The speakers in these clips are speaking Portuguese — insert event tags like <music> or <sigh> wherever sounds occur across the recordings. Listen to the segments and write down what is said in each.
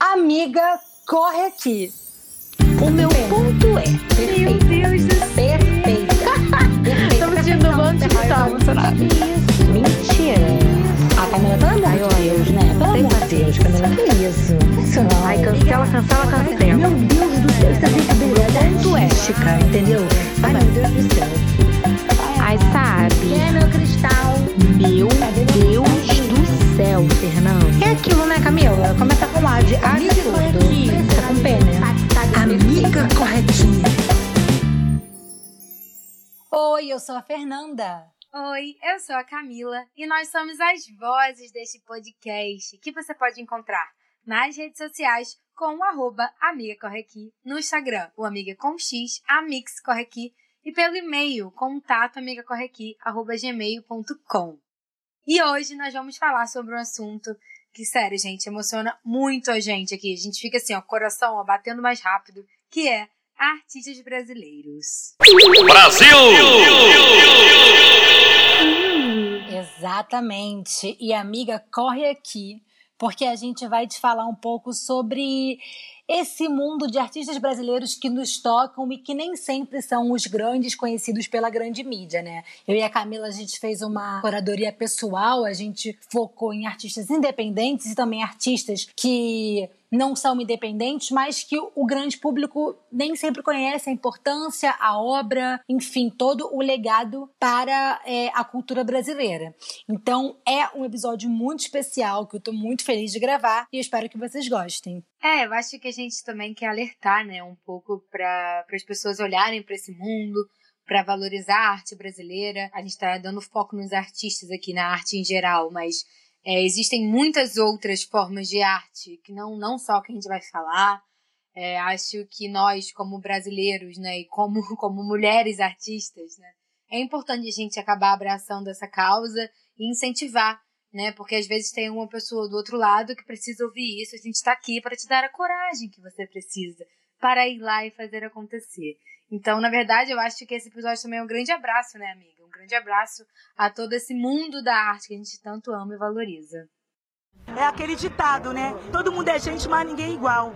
Amiga, corre aqui. O meu ponto é. Meu Deus do céu. Perfeita. Estamos sentindo um monte de tá emocionada. Mentira. A Camila, pelo amor de Deus, né? Pelo amor de Deus, Camila, que isso? Não. Ai, cancela, cancela, cancela. Meu Deus do céu, isso é brincadeira. Ponto é, Chica, entendeu? Ai, meu Deus do céu. Ai, sabe? É meu cristal. Meu Deus do céu, Fernanda. É aquilo, né, Camila? Começa com A de A corretinha. Começa com P, né? Amiga corretinha. Oi, eu sou a Fernanda. Oi, eu sou a Camila e nós somos as vozes deste podcast que você pode encontrar nas redes sociais com o arroba Amiga Corre Aqui, no Instagram, o Amiga com X, Amix Corre Aqui, e pelo e-mail, contato amigacorreaqui, arroba gmail.com. E hoje nós vamos falar sobre um assunto que, sério, gente, emociona muito a gente aqui. A gente fica assim, ó, coração ó, batendo mais rápido, que é artistas brasileiros. Exatamente. E amiga, corre aqui, porque a gente vai te falar um pouco sobre esse mundo de artistas brasileiros que nos tocam e que nem sempre são os grandes conhecidos pela grande mídia, né? Eu e a Camila, a gente fez uma curadoria pessoal, a gente focou em artistas independentes e também artistas que não são independentes, mas que o grande público nem sempre conhece a importância, a obra, enfim, todo o legado para é, a cultura brasileira. Então é um episódio muito especial que eu tô muito feliz de gravar e espero que vocês gostem. É, eu acho que a gente também quer alertar, né, um pouco para as pessoas olharem para esse mundo, para valorizar a arte brasileira. A gente está dando foco nos artistas aqui, na arte em geral, mas é, existem muitas outras formas de arte, que não, não só que a gente vai falar. É, acho que nós, como brasileiros, né, e como, <laughs> como mulheres artistas, né, é importante a gente acabar abraçando essa causa e incentivar, né, porque às vezes tem uma pessoa do outro lado que precisa ouvir isso, a gente está aqui para te dar a coragem que você precisa para ir lá e fazer acontecer. Então, na verdade, eu acho que esse episódio também é um grande abraço, né, amiga? Um grande abraço a todo esse mundo da arte que a gente tanto ama e valoriza. É aquele ditado, né? Todo mundo é gente, mas ninguém é igual.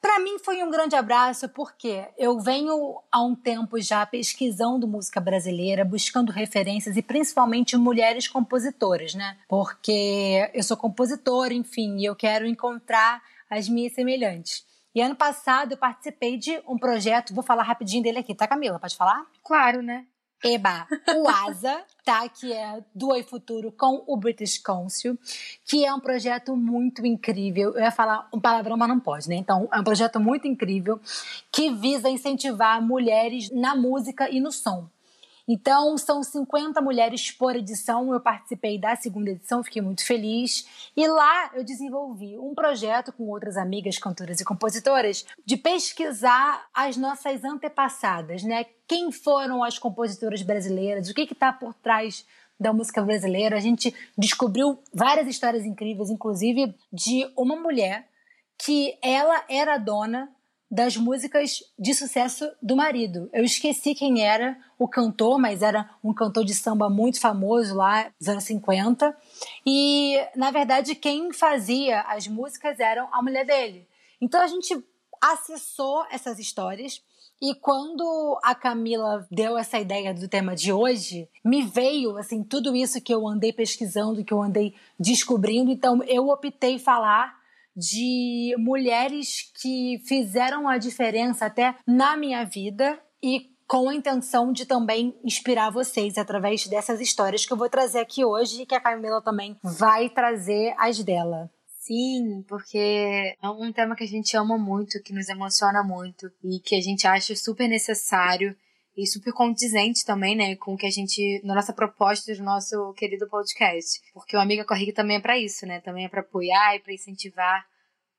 Para mim foi um grande abraço porque eu venho há um tempo já pesquisando música brasileira, buscando referências e principalmente mulheres compositoras, né? Porque eu sou compositora, enfim, e eu quero encontrar as minhas semelhantes. E ano passado eu participei de um projeto, vou falar rapidinho dele aqui, tá, Camila? Pode falar? Claro, né? Eba, o ASA, tá? Que é do Oi Futuro com o British Council, que é um projeto muito incrível. Eu ia falar um palavrão, mas não pode, né? Então, é um projeto muito incrível que visa incentivar mulheres na música e no som. Então, são 50 mulheres por edição. Eu participei da segunda edição, fiquei muito feliz. E lá eu desenvolvi um projeto com outras amigas, cantoras e compositoras, de pesquisar as nossas antepassadas, né? Quem foram as compositoras brasileiras, o que está por trás da música brasileira. A gente descobriu várias histórias incríveis, inclusive de uma mulher que ela era dona das músicas de sucesso do marido. Eu esqueci quem era o cantor, mas era um cantor de samba muito famoso lá dos anos 50. E, na verdade, quem fazia as músicas eram a mulher dele. Então a gente acessou essas histórias. E quando a Camila deu essa ideia do tema de hoje, me veio assim tudo isso que eu andei pesquisando, que eu andei descobrindo. Então eu optei falar de mulheres que fizeram a diferença até na minha vida e com a intenção de também inspirar vocês através dessas histórias que eu vou trazer aqui hoje e que a Camila também vai trazer as dela. Sim, porque é um tema que a gente ama muito, que nos emociona muito e que a gente acha super necessário e super condizente também, né, com o que a gente, na nossa proposta do nosso querido podcast. Porque o Amiga Corriga também é para isso, né, também é para apoiar e para incentivar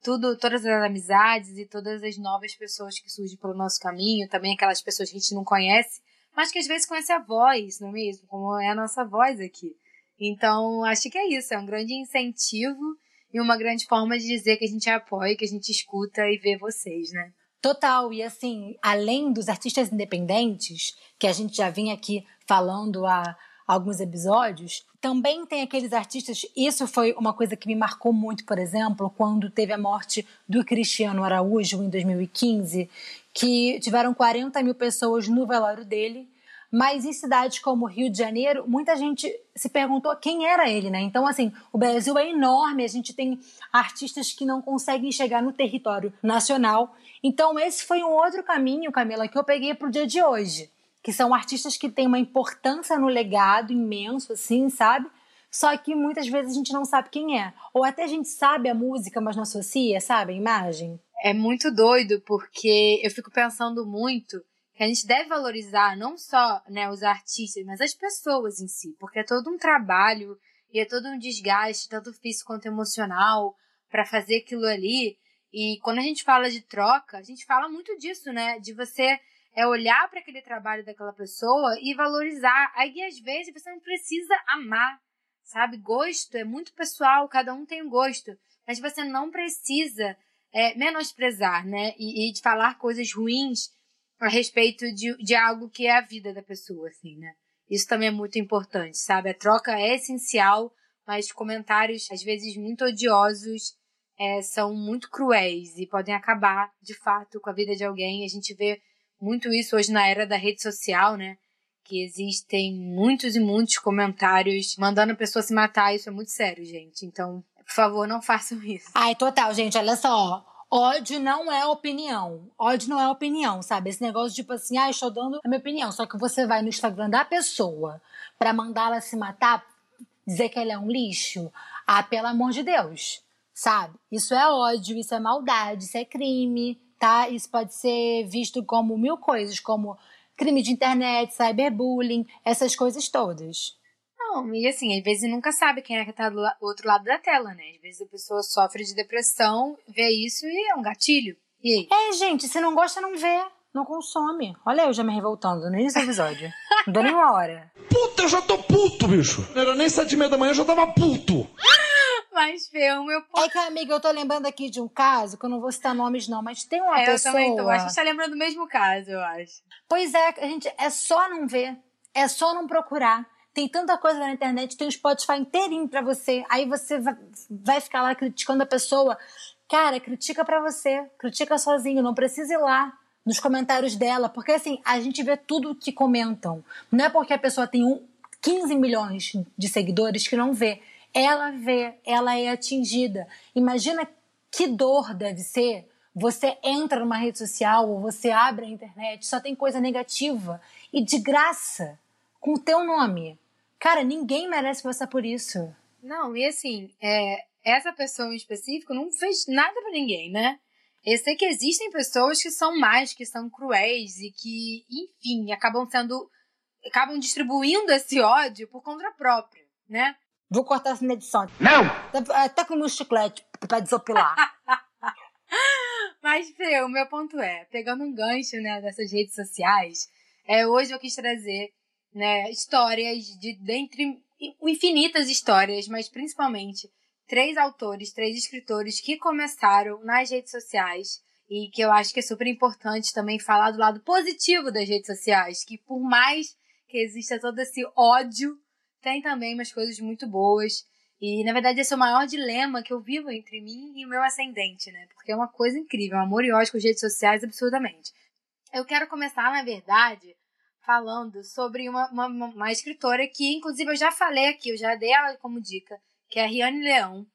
tudo, todas as amizades e todas as novas pessoas que surgem pelo nosso caminho, também aquelas pessoas que a gente não conhece, mas que às vezes conhece a voz, não é mesmo? Como é a nossa voz aqui. Então, acho que é isso, é um grande incentivo e uma grande forma de dizer que a gente apoia, que a gente escuta e vê vocês, né? Total, e assim, além dos artistas independentes, que a gente já vinha aqui falando há alguns episódios, também tem aqueles artistas. Isso foi uma coisa que me marcou muito, por exemplo, quando teve a morte do Cristiano Araújo em 2015, que tiveram 40 mil pessoas no velório dele. Mas em cidades como Rio de Janeiro, muita gente se perguntou quem era ele, né? Então, assim, o Brasil é enorme, a gente tem artistas que não conseguem chegar no território nacional. Então, esse foi um outro caminho, Camila, que eu peguei para o dia de hoje que são artistas que têm uma importância no legado imenso, assim, sabe? Só que muitas vezes a gente não sabe quem é. Ou até a gente sabe a música, mas não associa, sabe? A imagem. É muito doido, porque eu fico pensando muito que a gente deve valorizar não só né, os artistas, mas as pessoas em si, porque é todo um trabalho e é todo um desgaste, tanto físico quanto emocional, para fazer aquilo ali. E quando a gente fala de troca, a gente fala muito disso, né? De você é olhar para aquele trabalho daquela pessoa e valorizar. Aí às vezes você não precisa amar, sabe? Gosto é muito pessoal, cada um tem um gosto, mas você não precisa é, menosprezar, né? E, e de falar coisas ruins a respeito de, de algo que é a vida da pessoa, assim, né? Isso também é muito importante, sabe? A troca é essencial, mas comentários, às vezes, muito odiosos, é, são muito cruéis e podem acabar, de fato, com a vida de alguém. A gente vê muito isso hoje na era da rede social, né? Que existem muitos e muitos comentários mandando a pessoa se matar. Isso é muito sério, gente. Então, por favor, não façam isso. Ai, total, gente. Olha só. Ódio não é opinião. Ódio não é opinião, sabe? Esse negócio tipo assim, ah, estou dando a minha opinião. Só que você vai no Instagram da pessoa para mandá-la se matar, dizer que ela é um lixo. Ah, pelo amor de Deus, sabe? Isso é ódio, isso é maldade, isso é crime tá? Isso pode ser visto como mil coisas, como crime de internet, cyberbullying, essas coisas todas. Não, e assim, às vezes nunca sabe quem é que tá do outro lado da tela, né? Às vezes a pessoa sofre de depressão, vê isso e é um gatilho. E aí? É, gente, se não gosta, não vê. Não consome. Olha eu já me revoltando no início do episódio. não deu nem uma hora. Puta, eu já tô puto, bicho. Não era nem sete e meia da manhã, eu já tava puto. <laughs> Mas, Fê, o meu ponto... É que, amiga, eu tô lembrando aqui de um caso, que eu não vou citar nomes não, mas tem uma é, pessoa... Eu também tô. Acho que a gente tá lembrando do mesmo caso, eu acho. Pois é, a gente, é só não ver. É só não procurar. Tem tanta coisa na internet, tem um Spotify inteirinho pra você. Aí você vai ficar lá criticando a pessoa. Cara, critica pra você. Critica sozinho, não precisa ir lá nos comentários dela. Porque assim, a gente vê tudo que comentam. Não é porque a pessoa tem um, 15 milhões de seguidores que não vê ela vê, ela é atingida. Imagina que dor deve ser. Você entra numa rede social ou você abre a internet, só tem coisa negativa e de graça, com o teu nome. Cara, ninguém merece passar por isso. Não, e assim, é, essa pessoa em específico não fez nada para ninguém, né? Eu sei que existem pessoas que são mais, que são cruéis e que, enfim, acabam sendo. acabam distribuindo esse ódio por conta própria, né? Vou cortar essa edição. Não! Tá, tá com o meu chiclete pra desopilar. <laughs> Mas, Fê, o meu ponto é, pegando um gancho, né, dessas redes sociais, é, hoje eu quis trazer, né, histórias de, dentre infinitas histórias, mas principalmente três autores, três escritores que começaram nas redes sociais e que eu acho que é super importante também falar do lado positivo das redes sociais, que por mais que exista todo esse ódio tem também umas coisas muito boas. E, na verdade, esse é o maior dilema que eu vivo entre mim e o meu ascendente, né? Porque é uma coisa incrível, um amor e ódio com as redes sociais, absurdamente. Eu quero começar, na verdade, falando sobre uma, uma, uma escritora que, inclusive, eu já falei aqui, eu já dei ela como dica, que é a Riane Leão,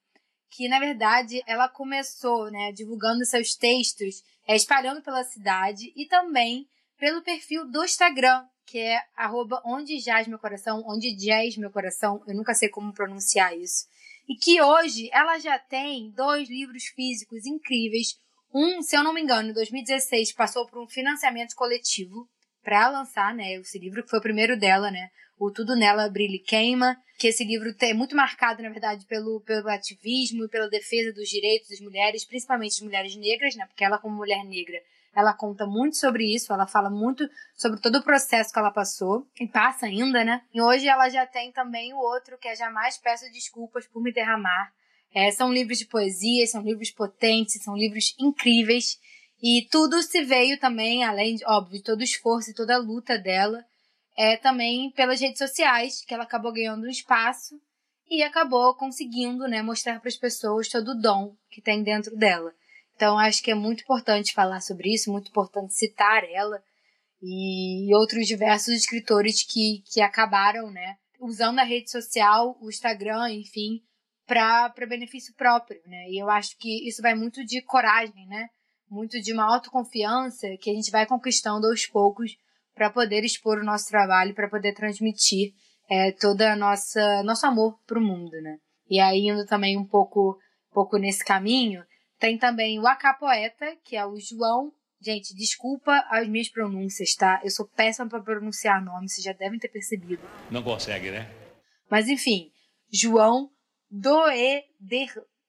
que, na verdade, ela começou, né, divulgando seus textos, é, espalhando pela cidade e também pelo perfil do Instagram, que é arroba onde jaz meu coração, onde jaz meu coração, eu nunca sei como pronunciar isso. E que hoje ela já tem dois livros físicos incríveis. Um, se eu não me engano, em 2016 passou por um financiamento coletivo para lançar, né, esse livro que foi o primeiro dela, né, o Tudo Nela Brilha e Queima, que esse livro é muito marcado, na verdade, pelo, pelo ativismo e pela defesa dos direitos das mulheres, principalmente das mulheres negras, né, porque ela como mulher negra ela conta muito sobre isso, ela fala muito sobre todo o processo que ela passou e passa ainda, né? E hoje ela já tem também o outro que é Jamais Peço Desculpas por Me Derramar. É, são livros de poesia, são livros potentes, são livros incríveis. E tudo se veio também, além, de, óbvio, de todo o esforço e toda a luta dela, é também pelas redes sociais, que ela acabou ganhando um espaço e acabou conseguindo, né, mostrar para as pessoas todo o dom que tem dentro dela. Então acho que é muito importante falar sobre isso, muito importante citar ela e outros diversos escritores que, que acabaram, né, usando a rede social, o Instagram, enfim, para benefício próprio, né? E eu acho que isso vai muito de coragem, né? Muito de uma autoconfiança que a gente vai conquistando aos poucos para poder expor o nosso trabalho, para poder transmitir é, toda a nossa nosso amor para o mundo, né? E aí indo também um pouco, pouco nesse caminho, tem também o Acapoeta, que é o João Gente, desculpa as minhas pronúncias, tá? Eu sou péssima para pronunciar nomes, vocês já devem ter percebido. Não consegue, né? Mas enfim, João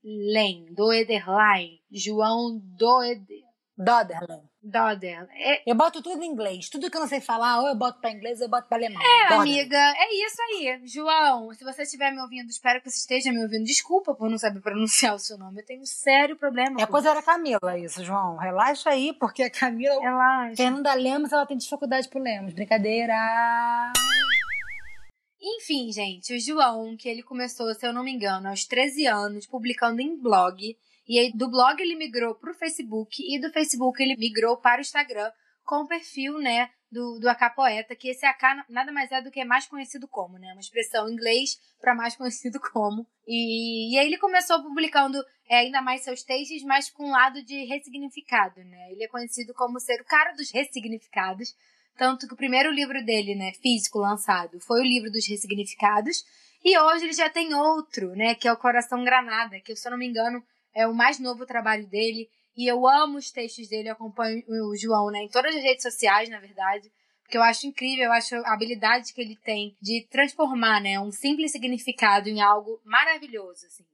Doederlen, Doederlein, João Doeder... Doderland. Doder. É, Eu boto tudo em inglês. Tudo que eu não sei falar, ou eu boto pra inglês ou eu boto pra alemão. é, Doderland. amiga, é isso aí. João, se você estiver me ouvindo, espero que você esteja me ouvindo. Desculpa por não saber pronunciar <laughs> o seu nome. Eu tenho um sério problema. É coisa da Camila isso, João. Relaxa aí, porque a Camila... Relaxa. Fernanda Lemos, ela tem dificuldade pro Lemos. Brincadeira. Enfim, gente, o João, que ele começou, se eu não me engano, aos 13 anos, publicando em blog. E aí, do blog ele migrou pro Facebook e do Facebook ele migrou para o Instagram com o perfil, né, do, do AK Poeta, que esse AK nada mais é do que mais conhecido como, né? Uma expressão em inglês para mais <laughs> conhecido como. E, e aí ele começou publicando é, ainda mais seus textos, mas com um lado de ressignificado, né? Ele é conhecido como ser o cara dos ressignificados. Tanto que o primeiro livro dele, né, físico, lançado, foi o livro dos ressignificados. E hoje ele já tem outro, né, que é o Coração Granada, que, se eu não me engano, é o mais novo trabalho dele. E eu amo os textos dele, eu acompanho o João, né, em todas as redes sociais, na verdade. Porque eu acho incrível, eu acho a habilidade que ele tem de transformar, né, um simples significado em algo maravilhoso, assim.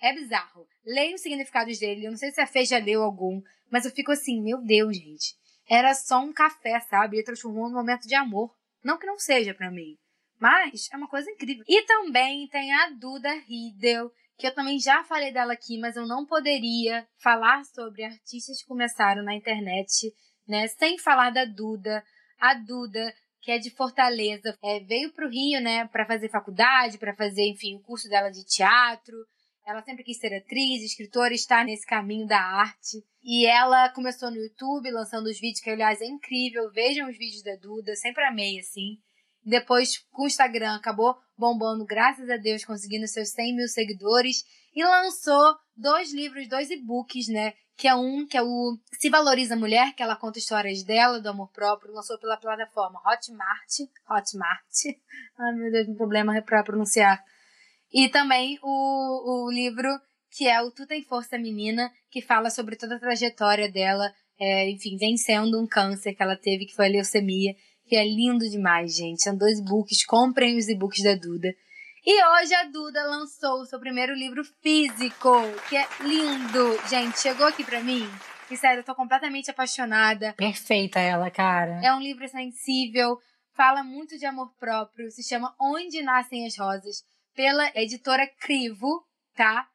É bizarro. Leio os significados dele, eu não sei se a Fê já leu algum, mas eu fico assim, meu Deus, gente. Era só um café, sabe? Ele transformou num momento de amor. Não que não seja para mim, mas é uma coisa incrível. E também tem a Duda Riedel, que eu também já falei dela aqui, mas eu não poderia falar sobre artistas que começaram na internet, né, sem falar da Duda. A Duda, que é de Fortaleza, é, veio pro Rio, né, para fazer faculdade, para fazer, enfim, o curso dela de teatro. Ela sempre quis ser atriz, escritora, está nesse caminho da arte. E ela começou no YouTube, lançando os vídeos, que aliás é incrível. Vejam os vídeos da Duda, sempre amei, assim. Depois, com o Instagram, acabou bombando, graças a Deus, conseguindo seus 100 mil seguidores. E lançou dois livros, dois e-books, né? Que é um, que é o Se Valoriza a Mulher, que ela conta histórias dela, do amor próprio. Lançou pela plataforma Hotmart. Hotmart. <laughs> Ai, meu Deus, um problema pra pronunciar. E também o, o livro que é o Tu Tem Força Menina, que fala sobre toda a trajetória dela, é, enfim, vencendo um câncer que ela teve, que foi a leucemia, que é lindo demais, gente. São dois books, comprem os e-books da Duda. E hoje a Duda lançou o seu primeiro livro físico, que é lindo. Gente, chegou aqui pra mim, e sério, eu tô completamente apaixonada. Perfeita ela, cara. É um livro sensível, fala muito de amor próprio, se chama Onde Nascem as Rosas, pela editora Crivo, tá?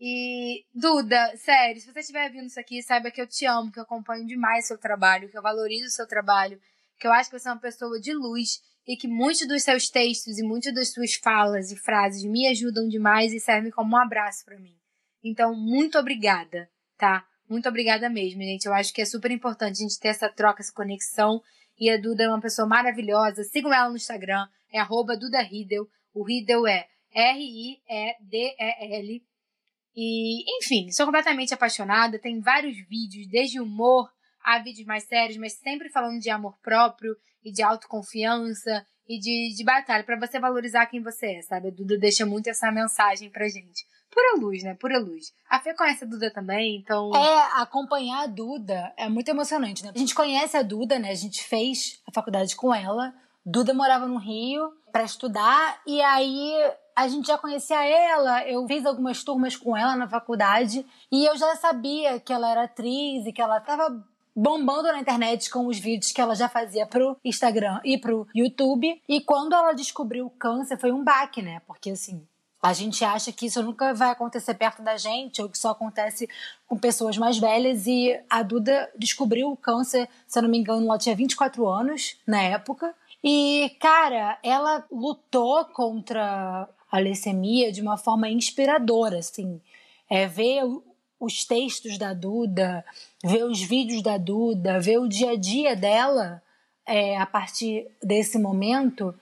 E, Duda, sério, se você estiver vendo isso aqui, saiba que eu te amo, que eu acompanho demais seu trabalho, que eu valorizo o seu trabalho, que eu acho que você é uma pessoa de luz e que muitos dos seus textos e muitas das suas falas e frases me ajudam demais e servem como um abraço para mim. Então, muito obrigada, tá? Muito obrigada mesmo, gente. Eu acho que é super importante a gente ter essa troca, essa conexão. E a Duda é uma pessoa maravilhosa. Sigam ela no Instagram, é arroba Duda Riedel. O Riedel é R-I-E-D-E-L. E, enfim, sou completamente apaixonada. Tem vários vídeos, desde humor a vídeos mais sérios, mas sempre falando de amor próprio e de autoconfiança e de, de batalha, para você valorizar quem você é, sabe? A Duda deixa muito essa mensagem pra gente. Pura luz, né? Pura luz. A Fê conhece a Duda também, então. É, acompanhar a Duda é muito emocionante, né? A gente conhece a Duda, né? A gente fez a faculdade com ela. Duda morava no Rio para estudar e aí a gente já conhecia ela. Eu fiz algumas turmas com ela na faculdade e eu já sabia que ela era atriz e que ela tava bombando na internet com os vídeos que ela já fazia pro Instagram e pro YouTube. E quando ela descobriu o câncer, foi um baque, né? Porque assim, a gente acha que isso nunca vai acontecer perto da gente, ou que só acontece com pessoas mais velhas. E a Duda descobriu o câncer, se eu não me engano, ela tinha 24 anos na época. E, cara, ela lutou contra a leucemia de uma forma inspiradora, assim. É, ver os textos da Duda, ver os vídeos da Duda, ver o dia a dia dela é, a partir desse momento,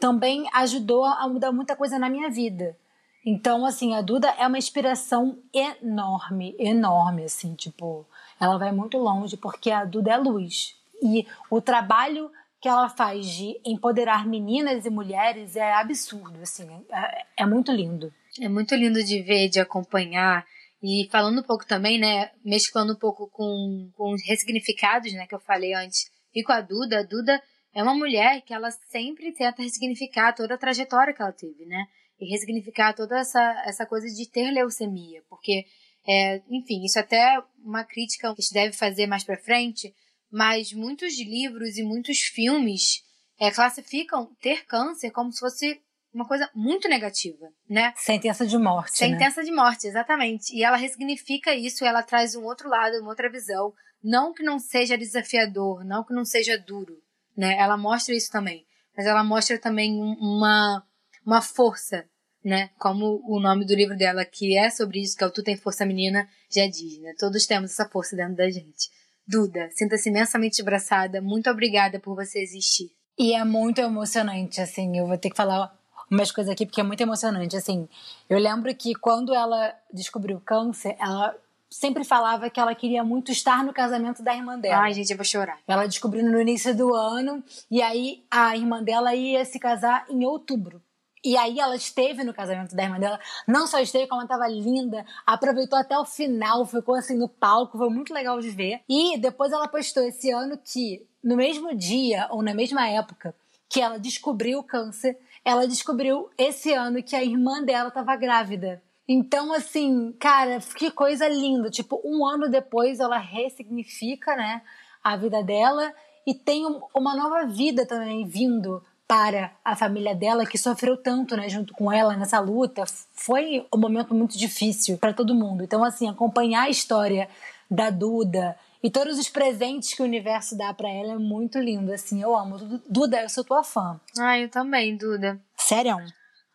também ajudou a mudar muita coisa na minha vida. Então, assim, a Duda é uma inspiração enorme, enorme, assim, tipo, ela vai muito longe porque a Duda é luz. E o trabalho que ela faz de empoderar meninas e mulheres é absurdo, assim, é, é muito lindo. É muito lindo de ver, de acompanhar. E falando um pouco também, né, mesclando um pouco com, com os ressignificados, né, que eu falei antes, e com a Duda, a Duda é uma mulher que ela sempre tenta ressignificar toda a trajetória que ela teve, né? E ressignificar toda essa, essa coisa de ter leucemia, porque, é, enfim, isso é até uma crítica que a gente deve fazer mais pra frente, mas muitos livros e muitos filmes é, classificam ter câncer como se fosse uma coisa muito negativa, né? Sentença de morte. Sentença né? de morte, exatamente. E ela ressignifica isso, ela traz um outro lado, uma outra visão. Não que não seja desafiador, não que não seja duro, né? Ela mostra isso também. Mas ela mostra também uma, uma força, né? Como o nome do livro dela, que é sobre isso, que é o Tu Tem Força Menina, já diz, né? Todos temos essa força dentro da gente. Duda, sinta-se imensamente abraçada. Muito obrigada por você existir. E é muito emocionante, assim, eu vou ter que falar umas coisas aqui porque é muito emocionante. Assim, eu lembro que quando ela descobriu câncer, ela sempre falava que ela queria muito estar no casamento da irmã dela. Ai, gente, eu vou chorar. Ela descobriu no início do ano e aí a irmã dela ia se casar em outubro. E aí ela esteve no casamento da irmã dela, não só esteve, como ela estava linda, aproveitou até o final, ficou assim no palco, foi muito legal de ver. E depois ela postou esse ano que, no mesmo dia ou na mesma época que ela descobriu o câncer, ela descobriu esse ano que a irmã dela estava grávida. Então, assim, cara, que coisa linda. Tipo, um ano depois ela ressignifica, né, a vida dela e tem uma nova vida também vindo para a família dela que sofreu tanto, né, junto com ela nessa luta. Foi um momento muito difícil para todo mundo. Então, assim, acompanhar a história da Duda e todos os presentes que o universo dá para ela é muito lindo, assim, eu amo. Duda, eu sou tua fã. Ai, eu também, Duda. Sério?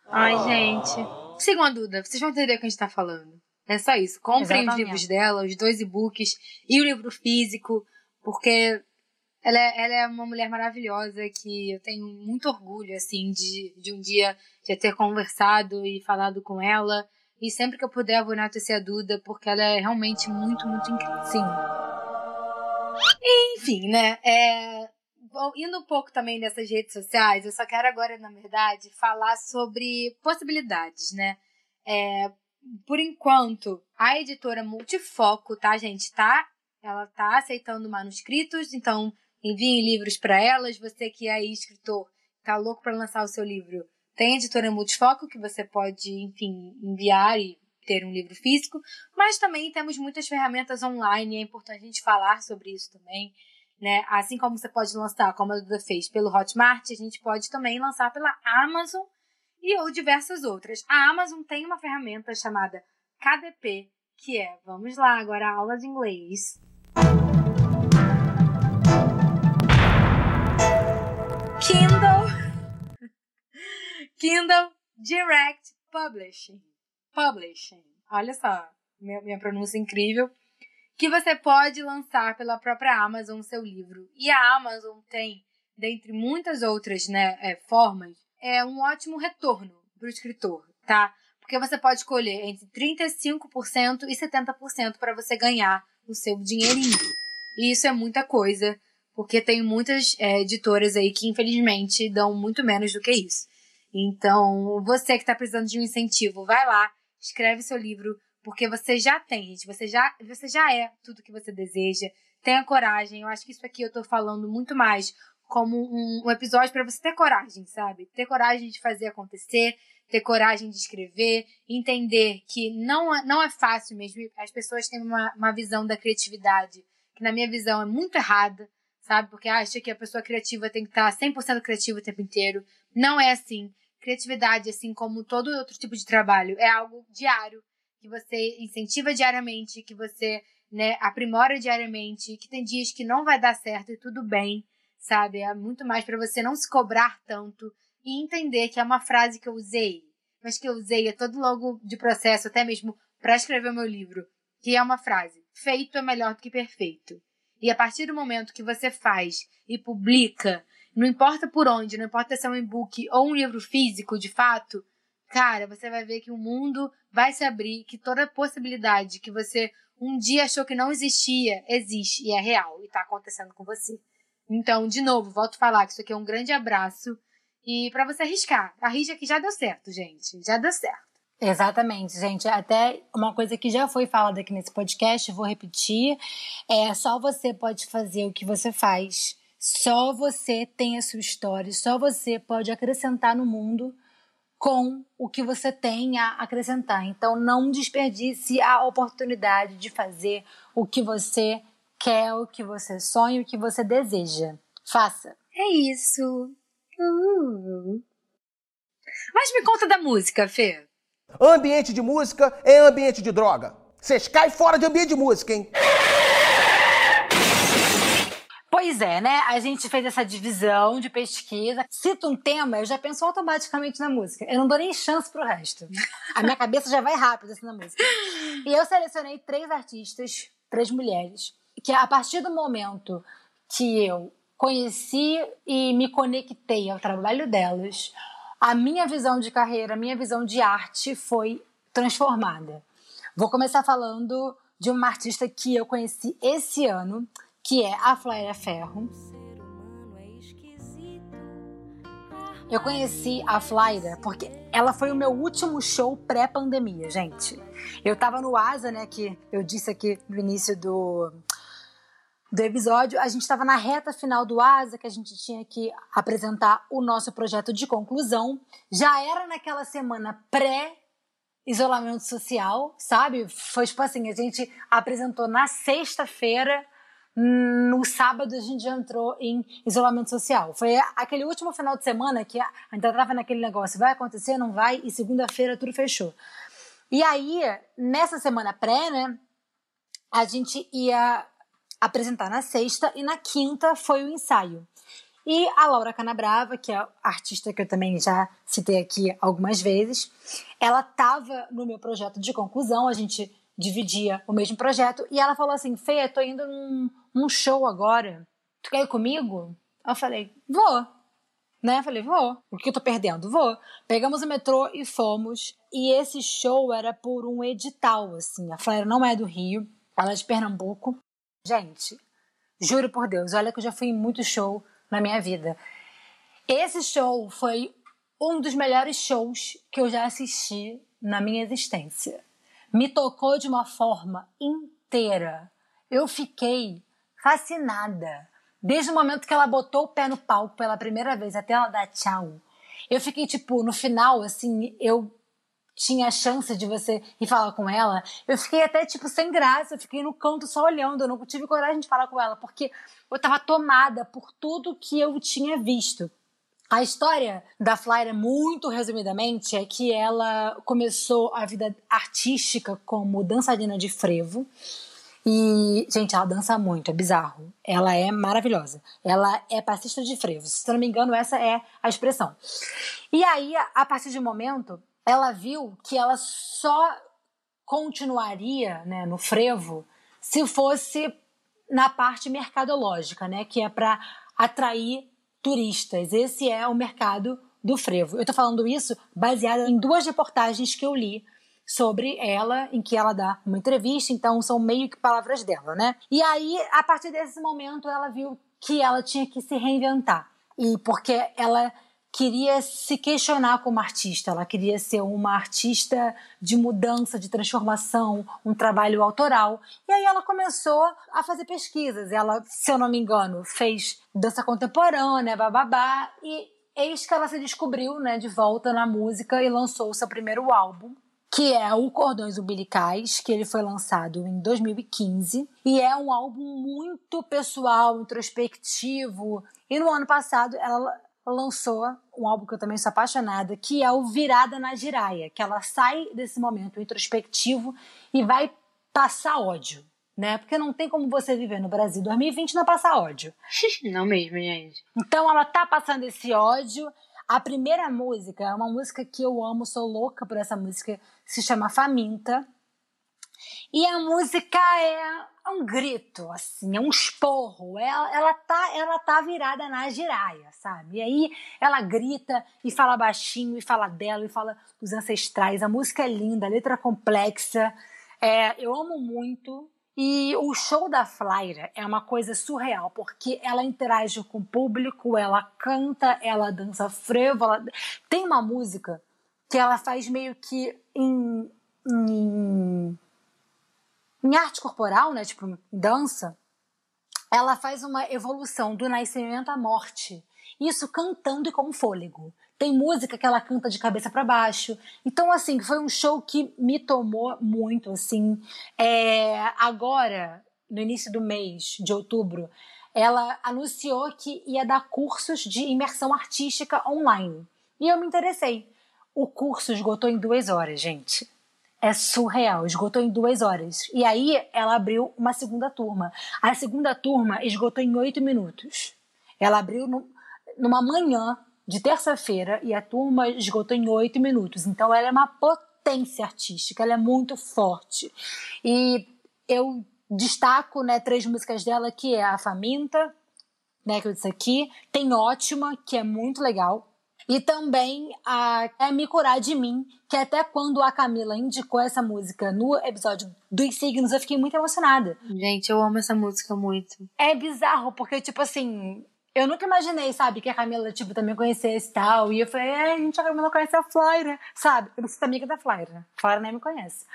Ai, gente. Sigam a Duda, vocês vão entender o que a gente tá falando. É só isso. Comprem Exatamente. os livros dela, os dois e-books e o livro físico, porque ela é, ela é uma mulher maravilhosa que eu tenho muito orgulho, assim, de, de um dia já ter conversado e falado com ela. E sempre que eu puder, eu vou enaltecer a Duda, porque ela é realmente muito, muito incrível. Sim. Enfim, né? É, indo um pouco também nessas redes sociais, eu só quero agora, na verdade, falar sobre possibilidades, né? É, por enquanto, a editora Multifoco, tá, gente? Tá, ela tá aceitando manuscritos, então enviem livros para elas. Você que é escritor, tá louco para lançar o seu livro, tem a editora Multifoco que você pode, enfim, enviar e ter um livro físico, mas também temos muitas ferramentas online, é importante a gente falar sobre isso também. Né? Assim como você pode lançar, como a Duda fez, pelo Hotmart, a gente pode também lançar pela Amazon e ou diversas outras. A Amazon tem uma ferramenta chamada KDP, que é, vamos lá, agora a aula de inglês. Kindle Direct Publishing Publishing. Olha só, minha, minha pronúncia incrível. Que você pode lançar pela própria Amazon seu livro. E a Amazon tem, dentre muitas outras né, é, formas, é um ótimo retorno para o escritor, tá? Porque você pode escolher entre 35% e 70% para você ganhar o seu dinheirinho. E isso é muita coisa, porque tem muitas é, editoras aí que, infelizmente, dão muito menos do que isso. Então, você que está precisando de um incentivo, vai lá, escreve seu livro, porque você já tem, gente. Você já, você já é tudo que você deseja. Tenha coragem. Eu acho que isso aqui eu tô falando muito mais como um, um episódio para você ter coragem, sabe? Ter coragem de fazer acontecer, ter coragem de escrever, entender que não, é, não é fácil mesmo. As pessoas têm uma, uma visão da criatividade que, na minha visão, é muito errada, sabe? Porque acha que a pessoa criativa tem que estar 100% criativa o tempo inteiro. Não é assim. Criatividade, assim como todo outro tipo de trabalho, é algo diário, que você incentiva diariamente, que você né, aprimora diariamente, que tem dias que não vai dar certo e tudo bem, sabe? É muito mais para você não se cobrar tanto e entender que é uma frase que eu usei, mas que eu usei a todo longo de processo, até mesmo para escrever o meu livro, que é uma frase: feito é melhor do que perfeito. E a partir do momento que você faz e publica, não importa por onde, não importa se é um e-book ou um livro físico, de fato, cara, você vai ver que o mundo vai se abrir, que toda possibilidade que você um dia achou que não existia, existe e é real e tá acontecendo com você. Então, de novo, volto a falar que isso aqui é um grande abraço e para você arriscar. Arrisca que já deu certo, gente. Já deu certo. Exatamente, gente. Até uma coisa que já foi falada aqui nesse podcast, vou repetir: é só você pode fazer o que você faz. Só você tem a sua história, só você pode acrescentar no mundo com o que você tem a acrescentar. Então, não desperdice a oportunidade de fazer o que você quer, o que você sonha, o que você deseja. Faça. É isso. Uh. Mas me conta da música, Fê. Ambiente de música é ambiente de droga. Vocês caem fora de ambiente de música, hein? Pois é, né? A gente fez essa divisão de pesquisa. Cita um tema, eu já penso automaticamente na música. Eu não dou nem chance pro resto. A minha cabeça já vai rápido assim na música. E eu selecionei três artistas, três mulheres, que a partir do momento que eu conheci e me conectei ao trabalho delas, a minha visão de carreira, a minha visão de arte foi transformada. Vou começar falando de uma artista que eu conheci esse ano, que é a Flaira Ferro. Eu conheci a Flaira porque ela foi o meu último show pré-pandemia, gente. Eu tava no Asa, né, que eu disse aqui no início do, do episódio, a gente estava na reta final do ASA, que a gente tinha que apresentar o nosso projeto de conclusão. Já era naquela semana pré isolamento social, sabe? Foi tipo assim, a gente apresentou na sexta-feira, no sábado a gente já entrou em isolamento social. Foi aquele último final de semana que ainda tava naquele negócio, vai acontecer, não vai, e segunda-feira tudo fechou. E aí, nessa semana pré, né, a gente ia apresentar na sexta e na quinta foi o ensaio. E a Laura Canabrava, que é artista que eu também já citei aqui algumas vezes, ela estava no meu projeto de conclusão, a gente dividia o mesmo projeto, e ela falou assim: Fê, tô indo num, num show agora, tu quer ir comigo? Eu falei: vou. Né? Eu falei: vou. O que eu tô perdendo? Vou. Pegamos o metrô e fomos, e esse show era por um edital, assim. A Flávia não é do Rio, ela é de Pernambuco. Gente, juro por Deus, olha que eu já fui em muito show na minha vida. Esse show foi um dos melhores shows que eu já assisti na minha existência. Me tocou de uma forma inteira. Eu fiquei fascinada. Desde o momento que ela botou o pé no palco pela primeira vez até ela dar tchau. Eu fiquei, tipo, no final, assim, eu tinha a chance de você ir falar com ela, eu fiquei até, tipo, sem graça, eu fiquei no canto só olhando, eu não tive coragem de falar com ela, porque eu tava tomada por tudo que eu tinha visto. A história da Flyra, muito resumidamente, é que ela começou a vida artística como dançarina de frevo. E, gente, ela dança muito, é bizarro. Ela é maravilhosa. Ela é passista de frevo. Se eu não me engano, essa é a expressão. E aí, a partir de um momento, ela viu que ela só continuaria né, no frevo se fosse na parte mercadológica, né, que é para atrair turistas. Esse é o mercado do frevo. Eu estou falando isso baseado em duas reportagens que eu li sobre ela, em que ela dá uma entrevista, então são meio que palavras dela, né? E aí, a partir desse momento, ela viu que ela tinha que se reinventar. E porque ela queria se questionar como artista, ela queria ser uma artista de mudança, de transformação, um trabalho autoral. E aí ela começou a fazer pesquisas. Ela, se eu não me engano, fez dança contemporânea, bababá, e eis que ela se descobriu, né, de volta na música e lançou o seu primeiro álbum, que é o Cordões Umbilicais, que ele foi lançado em 2015, e é um álbum muito pessoal, introspectivo. E no ano passado ela lançou um álbum que eu também sou apaixonada, que é o Virada na Giraia, que ela sai desse momento introspectivo e vai passar ódio, né? Porque não tem como você viver no Brasil 2020 e não passar ódio. <laughs> Não mesmo, gente. Então ela tá passando esse ódio. A primeira música é uma música que eu amo, sou louca por essa música, se chama Faminta. E a música é um grito, assim, é um esporro. Ela, ela, tá, ela tá virada na giraia, sabe? E aí ela grita e fala baixinho, e fala dela, e fala dos ancestrais. A música é linda, a letra é complexa. É, eu amo muito. E o show da Flyra é uma coisa surreal, porque ela interage com o público, ela canta, ela dança frevo. Ela... Tem uma música que ela faz meio que em, em em arte corporal, né, tipo dança, ela faz uma evolução do nascimento à morte. Isso cantando e com fôlego. Tem música que ela canta de cabeça para baixo. Então, assim, foi um show que me tomou muito, assim. É, agora, no início do mês de outubro, ela anunciou que ia dar cursos de imersão artística online. E eu me interessei. O curso esgotou em duas horas, gente é surreal, esgotou em duas horas. E aí ela abriu uma segunda turma. A segunda turma esgotou em oito minutos. Ela abriu no, numa manhã de terça-feira e a turma esgotou em oito minutos. Então ela é uma potência artística, ela é muito forte. E eu destaco né, três músicas dela, que é a Faminta, né, que eu disse aqui, tem Ótima, que é muito legal, e também a é Me Curar de Mim, que até quando a Camila indicou essa música no episódio dos signos, eu fiquei muito emocionada. Gente, eu amo essa música muito. É bizarro, porque, tipo assim, eu nunca imaginei, sabe, que a Camila, tipo, também conhecesse e tal. E eu falei, é, gente, a Camila conhece a Flora, sabe? Eu não sou amiga da Flora. Flora nem me conhece.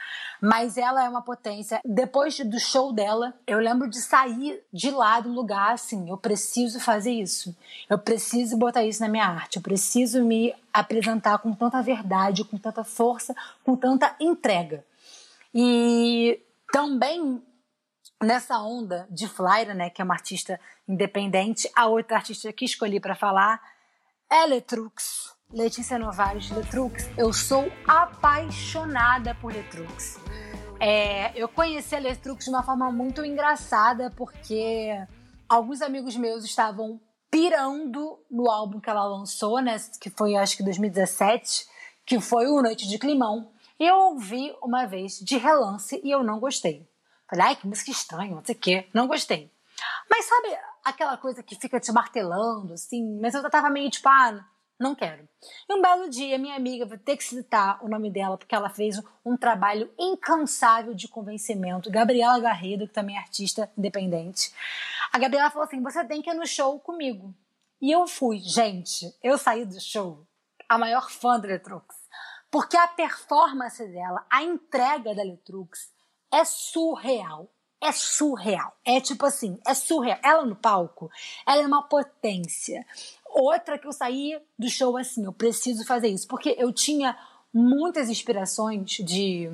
Mas ela é uma potência. Depois do show dela, eu lembro de sair de lá do lugar, assim, eu preciso fazer isso. Eu preciso botar isso na minha arte. Eu preciso me apresentar com tanta verdade, com tanta força, com tanta entrega. E também nessa onda de Flyra, né, que é uma artista independente, a outra artista que escolhi para falar é Letrux. Letícia Novaes, Letrux. Eu sou apaixonada por Letrux. É, eu conheci a Letrux de uma forma muito engraçada, porque alguns amigos meus estavam pirando no álbum que ela lançou, né, que foi acho que 2017, que foi o Noite de Climão. E eu ouvi uma vez de relance e eu não gostei. Falei, ai, que música estranha, não sei o quê. Não gostei. Mas sabe aquela coisa que fica te martelando, assim? Mas eu tava meio tipo, ah, não quero. E um belo dia, minha amiga, vou ter que citar o nome dela, porque ela fez um trabalho incansável de convencimento. Gabriela Garrido, que também é artista independente. A Gabriela falou assim: você tem que ir no show comigo. E eu fui. Gente, eu saí do show a maior fã da Letrux. Porque a performance dela, a entrega da Letrux, é surreal. É surreal. É tipo assim, é surreal. Ela no palco, ela é uma potência. Outra que eu saí do show assim, eu preciso fazer isso. Porque eu tinha muitas inspirações de,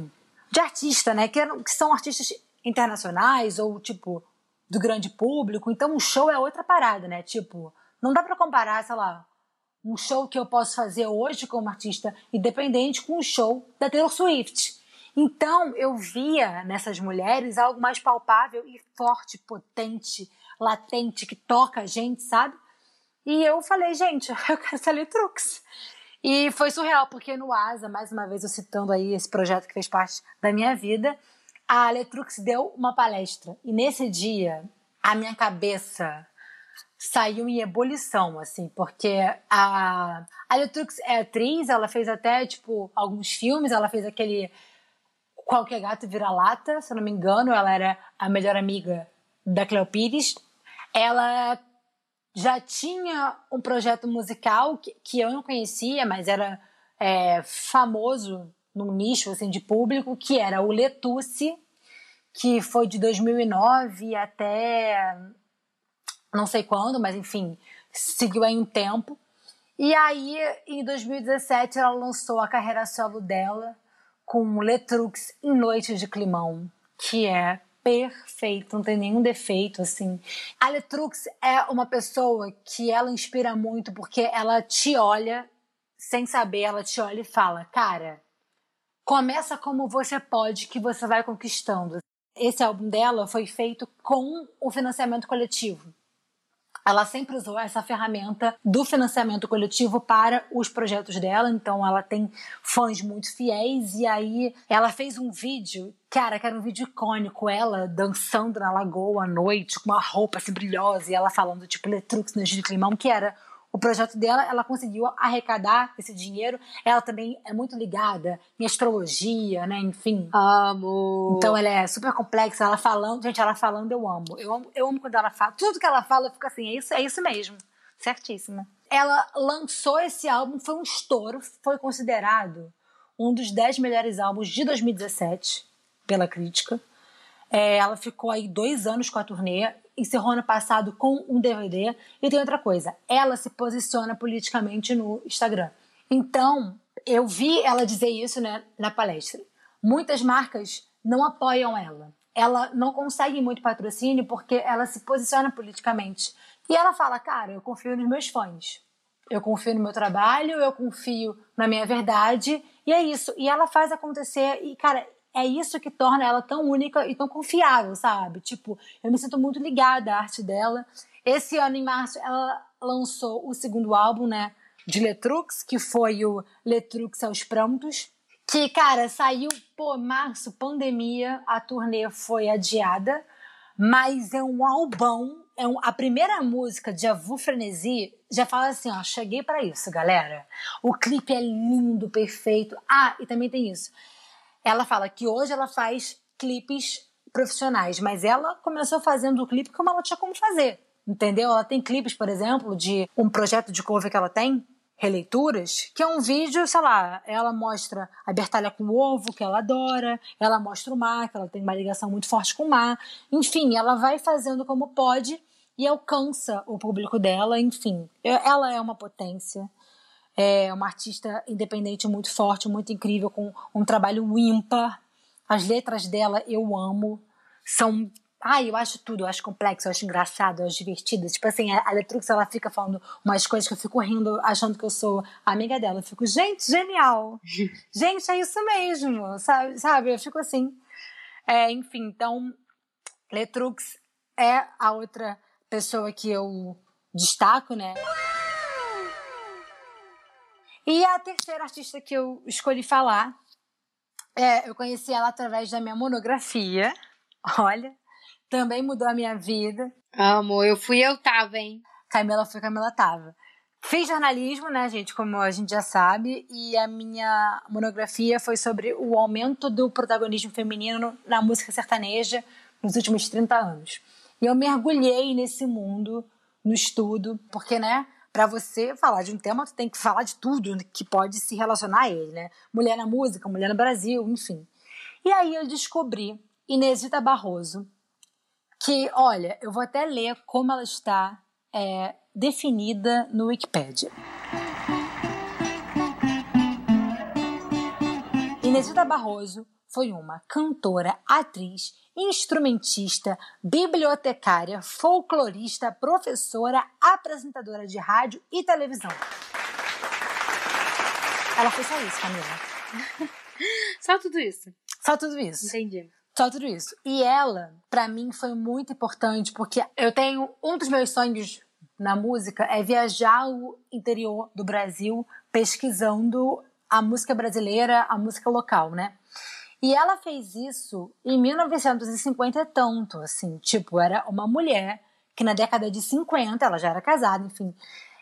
de artista, né? Que, eram, que são artistas internacionais ou, tipo, do grande público. Então, um show é outra parada, né? Tipo, não dá para comparar, sei lá, um show que eu posso fazer hoje como artista independente com um show da Taylor Swift. Então eu via nessas mulheres algo mais palpável e forte, potente, latente, que toca a gente, sabe? E eu falei, gente, <laughs> eu quero ser Letrux. E foi surreal, porque no Asa, mais uma vez eu citando aí esse projeto que fez parte da minha vida, a Letrux deu uma palestra. E nesse dia, a minha cabeça saiu em ebulição, assim, porque a, a Letrux é atriz, ela fez até, tipo, alguns filmes, ela fez aquele Qualquer Gato Vira-Lata, se eu não me engano, ela era a melhor amiga da Cleo Pires. Ela já tinha um projeto musical que, que eu não conhecia, mas era é, famoso num nicho assim, de público, que era o Letusse, que foi de 2009 até não sei quando, mas enfim, seguiu aí um tempo. E aí, em 2017, ela lançou a carreira solo dela, com Letrux em Noites de Climão, que é perfeito, não tem nenhum defeito, assim. A Letrux é uma pessoa que ela inspira muito porque ela te olha sem saber, ela te olha e fala, cara, começa como você pode que você vai conquistando. esse álbum dela foi feito com o financiamento coletivo. Ela sempre usou essa ferramenta do financiamento coletivo para os projetos dela, então ela tem fãs muito fiéis e aí ela fez um vídeo, cara, que era um vídeo icônico, ela dançando na lagoa à noite com uma roupa assim brilhosa e ela falando tipo Letrux no de Climão, que era o projeto dela, ela conseguiu arrecadar esse dinheiro. Ela também é muito ligada em astrologia, né? Enfim. Amo. Então ela é super complexa. Ela falando, gente, ela falando, eu amo. Eu amo, eu amo quando ela fala. Tudo que ela fala, eu fico assim, é isso, é isso mesmo. Certíssima. Ela lançou esse álbum, foi um estouro, foi considerado um dos 10 melhores álbuns de 2017 pela crítica. É, ela ficou aí dois anos com a turnê encerrou ano passado com um DVD. E tem outra coisa, ela se posiciona politicamente no Instagram. Então, eu vi ela dizer isso né, na palestra. Muitas marcas não apoiam ela. Ela não consegue muito patrocínio porque ela se posiciona politicamente. E ela fala, cara, eu confio nos meus fãs. Eu confio no meu trabalho, eu confio na minha verdade. E é isso. E ela faz acontecer. E, cara, é isso que torna ela tão única e tão confiável, sabe? Tipo, eu me sinto muito ligada à arte dela. Esse ano, em março, ela lançou o segundo álbum, né? De Letrux, que foi o Letrux aos Prontos. Que, cara, saiu, pô, março, pandemia, a turnê foi adiada, mas é um albão. É um, a primeira música de Avu Frenesi já fala assim, ó, cheguei para isso, galera. O clipe é lindo, perfeito. Ah, e também tem isso ela fala que hoje ela faz clipes profissionais, mas ela começou fazendo o clipe como ela tinha como fazer, entendeu? Ela tem clipes, por exemplo, de um projeto de cover que ela tem, releituras, que é um vídeo, sei lá, ela mostra a Bertalha com o ovo, que ela adora, ela mostra o mar, que ela tem uma ligação muito forte com o mar, enfim, ela vai fazendo como pode e alcança o público dela, enfim, ela é uma potência. É uma artista independente muito forte, muito incrível, com um trabalho ímpar. As letras dela eu amo. São. Ai, eu acho tudo, eu acho complexo, eu acho engraçado, eu acho divertido. Tipo assim, a Letrux, ela fica falando umas coisas que eu fico rindo, achando que eu sou amiga dela. Eu fico, gente, genial! <laughs> gente, é isso mesmo, sabe? sabe? Eu fico assim. É, enfim, então, Letrux é a outra pessoa que eu destaco, né? E a terceira artista que eu escolhi falar, é, eu conheci ela através da minha monografia. <laughs> Olha, também mudou a minha vida. Amo, eu fui, eu tava, hein? Camila foi, Camila tava. Fiz jornalismo, né, gente, como a gente já sabe, e a minha monografia foi sobre o aumento do protagonismo feminino na música sertaneja nos últimos 30 anos. E eu mergulhei nesse mundo, no estudo, porque, né, para você falar de um tema, você tem que falar de tudo que pode se relacionar a ele, né? Mulher na música, mulher no Brasil, enfim. E aí eu descobri Inesita Barroso, que, olha, eu vou até ler como ela está é, definida no Wikipedia. Inesita Barroso foi uma cantora, atriz, instrumentista, bibliotecária, folclorista, professora, apresentadora de rádio e televisão. Ela fez só isso, Camila. <laughs> só tudo isso. Só tudo isso. Entendi. Só tudo isso. E ela, para mim, foi muito importante, porque eu tenho um dos meus sonhos na música é viajar o interior do Brasil pesquisando a música brasileira, a música local, né? E ela fez isso em 1950 e tanto, assim, tipo, era uma mulher que na década de 50, ela já era casada, enfim,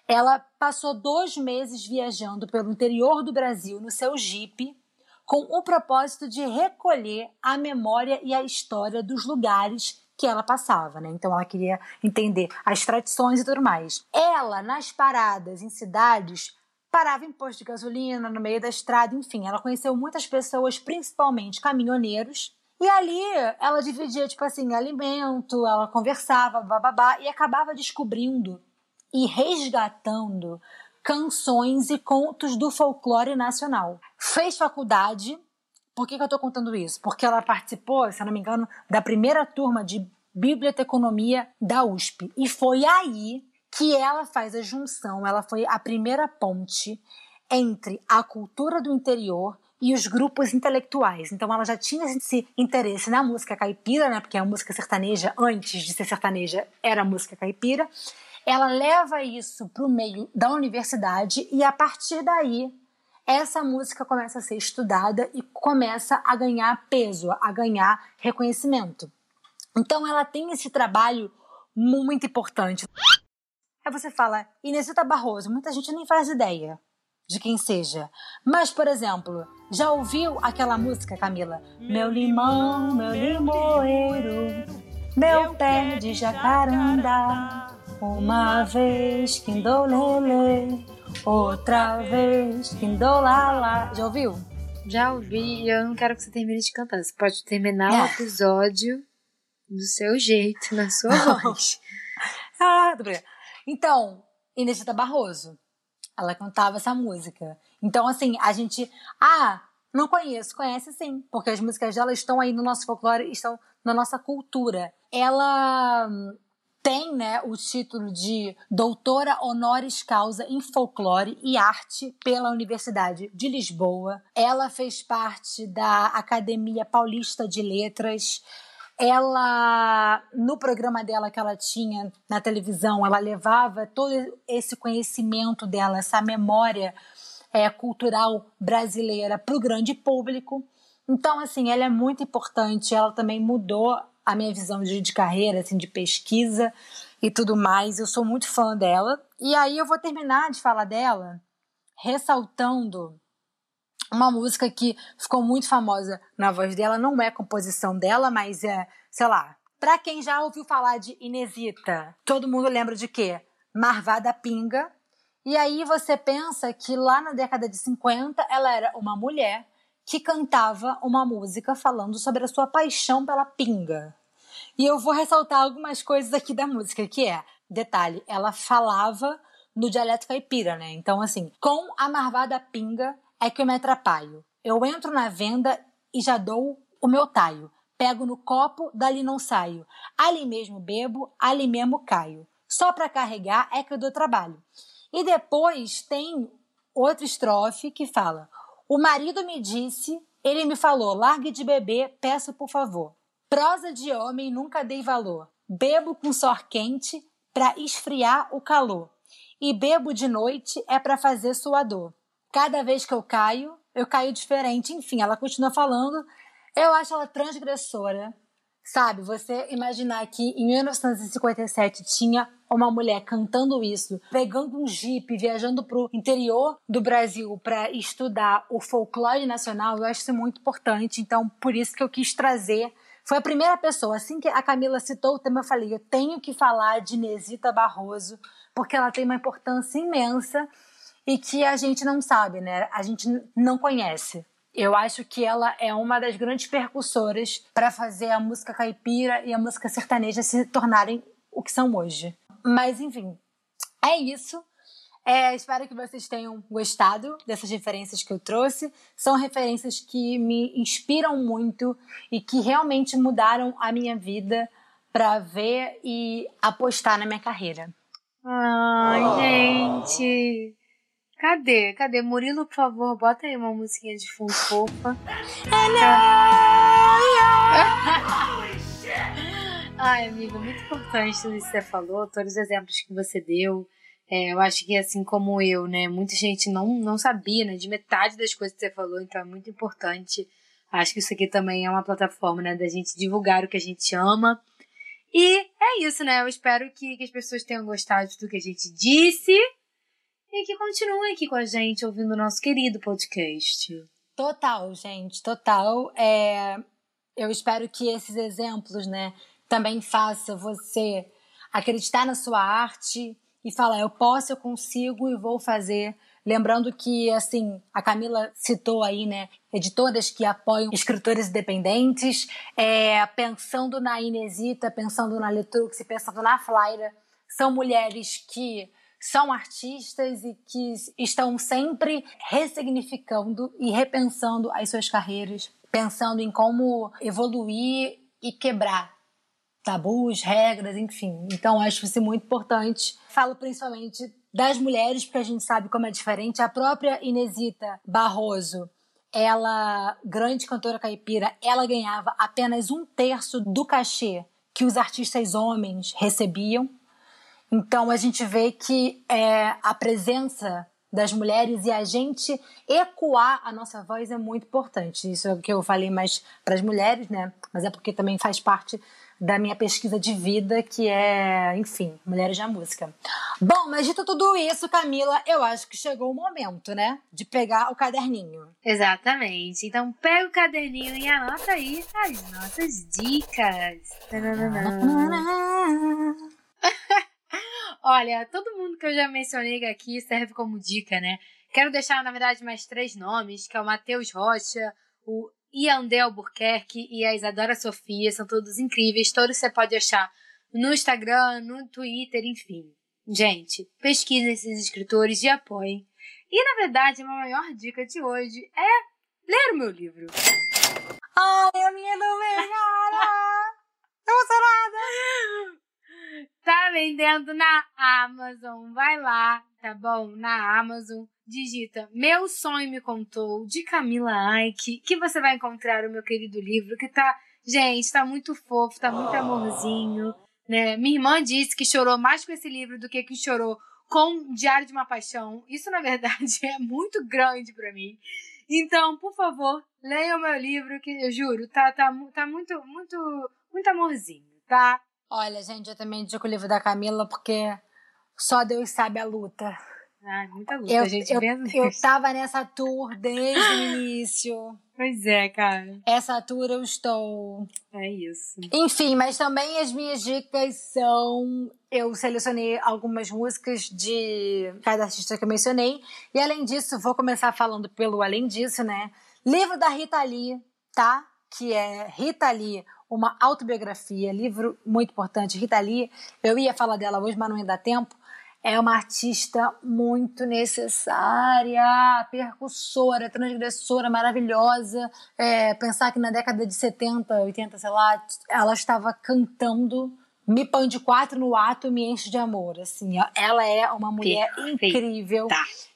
ela passou dois meses viajando pelo interior do Brasil no seu jipe, com o propósito de recolher a memória e a história dos lugares que ela passava, né? Então ela queria entender as tradições e tudo mais. Ela, nas paradas em cidades, parava em posto de gasolina, no meio da estrada, enfim, ela conheceu muitas pessoas, principalmente caminhoneiros. E ali ela dividia, tipo assim, alimento, ela conversava, bababá, e acabava descobrindo e resgatando canções e contos do folclore nacional. Fez faculdade. Por que, que eu estou contando isso? Porque ela participou, se não me engano, da primeira turma de biblioteconomia da USP. E foi aí que ela faz a junção, ela foi a primeira ponte entre a cultura do interior e os grupos intelectuais. Então ela já tinha esse interesse na música caipira, né? Porque a música sertaneja, antes de ser sertaneja, era música caipira. Ela leva isso para o meio da universidade e a partir daí essa música começa a ser estudada e começa a ganhar peso, a ganhar reconhecimento. Então ela tem esse trabalho muito importante. Aí você fala, Inesita Barroso, muita gente nem faz ideia de quem seja. Mas, por exemplo, já ouviu aquela música, Camila? Meu limão, meu limoeiro, meu pé de jacaranda, uma vez quindolele, outra vez quindolala. Já ouviu? Já ouvi e eu não quero que você termine de cantar. Você pode terminar o Ah. episódio do seu jeito, na sua <laughs> voz. Ah, tô brincando. Então, Inesita Barroso, ela cantava essa música. Então, assim, a gente. Ah, não conheço, conhece sim, porque as músicas dela estão aí no nosso folclore, estão na nossa cultura. Ela hum, tem, né, o título de doutora honoris causa em folclore e arte pela Universidade de Lisboa. Ela fez parte da Academia Paulista de Letras ela no programa dela que ela tinha na televisão ela levava todo esse conhecimento dela essa memória é, cultural brasileira para o grande público. Então assim ela é muito importante. Ela também mudou a minha visão de, de carreira assim de pesquisa e tudo mais. Eu sou muito fã dela. E aí eu vou terminar de falar dela ressaltando uma música que ficou muito famosa na voz dela, não é composição dela, mas é, sei lá. Pra quem já ouviu falar de Inesita, todo mundo lembra de quê? Marvada Pinga. E aí você pensa que lá na década de 50 ela era uma mulher que cantava uma música falando sobre a sua paixão pela pinga. E eu vou ressaltar algumas coisas aqui da música, que é, detalhe, ela falava no dialeto caipira, né? Então, assim, com a marvada pinga é que eu me atrapalho. Eu entro na venda e já dou o meu taio. Pego no copo, dali não saio. Ali mesmo bebo, ali mesmo caio. Só para carregar é que eu dou trabalho. E depois tem outra estrofe que fala: O marido me disse, ele me falou, largue de beber, peço por favor. Prosa de homem nunca dei valor. Bebo com sor quente para esfriar o calor. E bebo de noite é para fazer suador. Cada vez que eu caio, eu caio diferente. Enfim, ela continua falando. Eu acho ela transgressora. Sabe, você imaginar que em 1957 tinha uma mulher cantando isso, pegando um jipe, viajando pro interior do Brasil para estudar o folclore nacional, eu acho isso muito importante. Então, por isso que eu quis trazer. Foi a primeira pessoa, assim que a Camila citou o tema, eu falei, eu tenho que falar de Nesita Barroso, porque ela tem uma importância imensa e que a gente não sabe, né? A gente não conhece. Eu acho que ela é uma das grandes percussoras para fazer a música caipira e a música sertaneja se tornarem o que são hoje. Mas, enfim, é isso. É, espero que vocês tenham gostado dessas referências que eu trouxe. São referências que me inspiram muito e que realmente mudaram a minha vida para ver e apostar na minha carreira. Ai, gente. Cadê? Cadê? Murilo, por favor, bota aí uma musiquinha de fundo fofa. <laughs> Ai, amiga, muito importante tudo isso que você falou, todos os exemplos que você deu. É, eu acho que assim como eu, né, muita gente não, não sabia, né, de metade das coisas que você falou, então é muito importante. Acho que isso aqui também é uma plataforma, né, da gente divulgar o que a gente ama. E é isso, né? Eu espero que, que as pessoas tenham gostado do que a gente disse e que continuem aqui com a gente ouvindo o nosso querido podcast. Total, gente, total. É, eu espero que esses exemplos, né, também façam você acreditar na sua arte e falar, eu posso, eu consigo e vou fazer. Lembrando que, assim, a Camila citou aí, né, editoras que apoiam escritores independentes, é, pensando na Inesita, pensando na Letrux, pensando na Flyra, são mulheres que são artistas e que estão sempre ressignificando e repensando as suas carreiras, pensando em como evoluir e quebrar tabus, regras, enfim. Então acho isso muito importante. Falo principalmente das mulheres, porque a gente sabe como é diferente. A própria Inesita Barroso, ela, grande cantora caipira, ela ganhava apenas um terço do cachê que os artistas homens recebiam. Então a gente vê que é, a presença das mulheres e a gente ecoar a nossa voz é muito importante. Isso é o que eu falei mais para as mulheres, né? Mas é porque também faz parte da minha pesquisa de vida, que é, enfim, Mulheres na Música. Bom, mas dito tudo isso, Camila, eu acho que chegou o momento, né? De pegar o caderninho. Exatamente. Então pega o caderninho e anota aí as nossas dicas. <laughs> Olha, todo mundo que eu já mencionei aqui serve como dica, né? Quero deixar, na verdade, mais três nomes, que é o Matheus Rocha, o Iandé Albuquerque e a Isadora Sofia, são todos incríveis, todos você pode achar no Instagram, no Twitter, enfim. Gente, pesquisem esses escritores e apoiem. E, na verdade, a minha maior dica de hoje é ler o meu livro. Ai, a minha melhora! <laughs> Emocionada! Tá vendendo na Amazon, vai lá, tá bom? Na Amazon, digita Meu Sonho Me Contou, de Camila Aike, que você vai encontrar o meu querido livro, que tá, gente, tá muito fofo, tá muito amorzinho, né? Minha irmã disse que chorou mais com esse livro do que que chorou com Diário de uma Paixão. Isso, na verdade, <laughs> é muito grande para mim. Então, por favor, leia o meu livro, que eu juro, tá, tá, tá muito, muito, muito amorzinho, tá? Olha, gente, eu também indico o livro da Camila porque só Deus sabe a luta. Ai, muita luta, Eu, gente. eu, eu tava nessa tour desde o início. <laughs> Pois é, cara. Essa tour eu estou. É isso. Enfim, mas também as minhas dicas são. Eu selecionei algumas músicas de cada artista que eu mencionei. E além disso, vou começar falando pelo Além disso, né? Livro da Rita Lee, tá? Que é Rita Lee, uma autobiografia, livro muito importante. Rita Lee, eu ia falar dela hoje, mas não ia dar tempo. É uma artista muito necessária, percussora, transgressora, maravilhosa. É, pensar que na década de 70, 80, sei lá, ela estava cantando Me Põe de Quatro no Ato, Me Enche de Amor. Assim, ela é uma mulher Perfeita. incrível.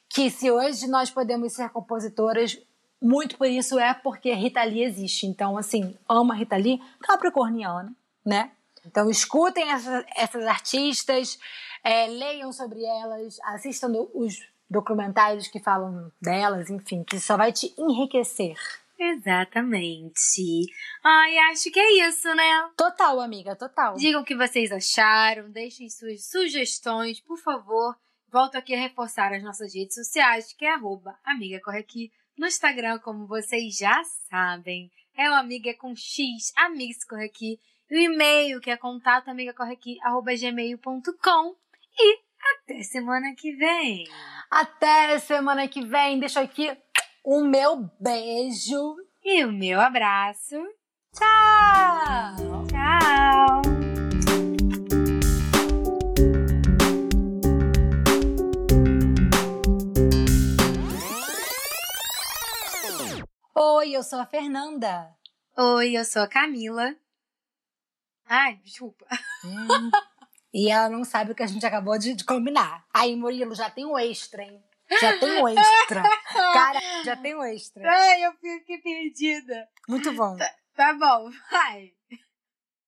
Que se hoje nós podemos ser compositoras, muito por isso é porque Rita Lee existe. Então, assim, ama Rita Lee, capricorniana, né? Então, escutem essa- essas artistas, é, leiam sobre elas, assistam do- os documentários que falam delas, enfim, que só vai te enriquecer. Exatamente. Ai, acho que é isso, né? Total, amiga, total. Digam o que vocês acharam, deixem suas sugestões, por favor. Volto aqui a reforçar as nossas redes sociais, que é arroba Amiga Corre Aqui. No Instagram, como vocês já sabem, é o Amiga com X, Amiga Corre Aqui. E o e-mail, que é contato gmail.com. E até semana que vem. Até semana que vem. Deixa aqui o meu beijo. E o meu abraço. Tchau! Tchau! Oi, eu sou a Fernanda. Oi, eu sou a Camila. Ai, desculpa. E ela não sabe o que a gente acabou de, de combinar. Aí, Murilo, já tem um extra, hein? Já tem um extra. Cara, já tem um extra. Ai, eu fiquei perdida. Muito bom. Tá bom, vai.